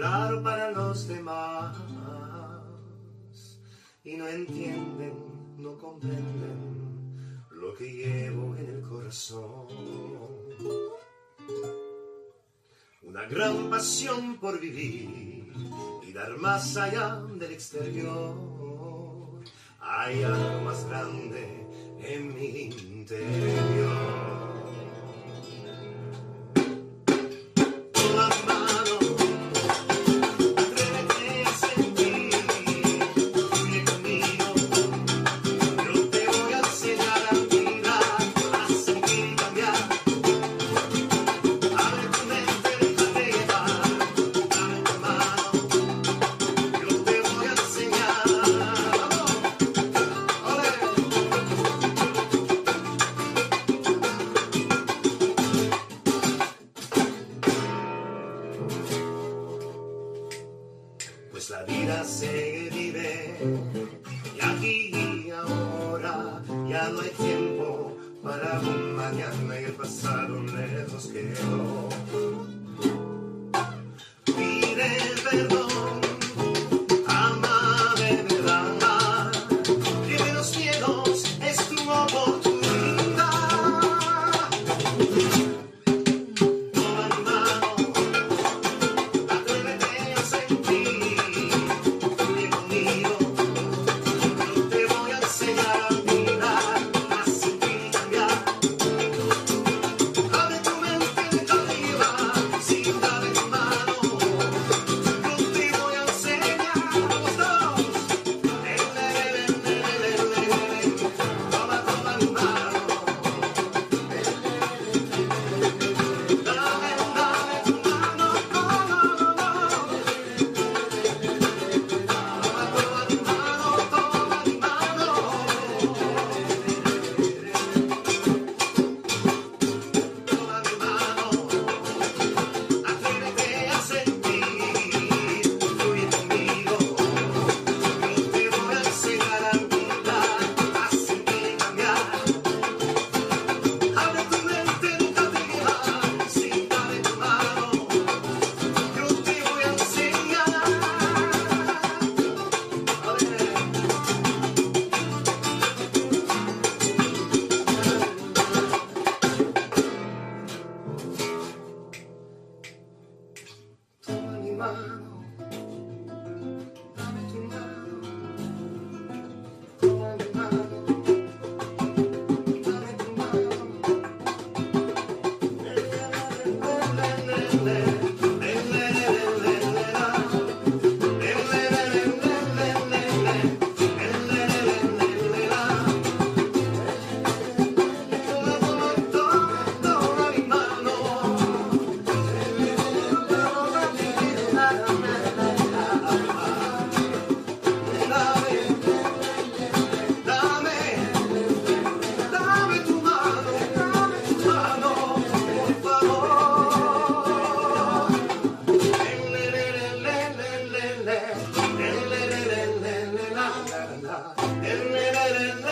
claro para los demás y no entienden, no comprenden lo que llevo en el corazón. Una gran pasión por vivir y dar más allá del exterior. Hay algo más grande en mi interior. para un mañana y el pasado lejos quedó. time. na na na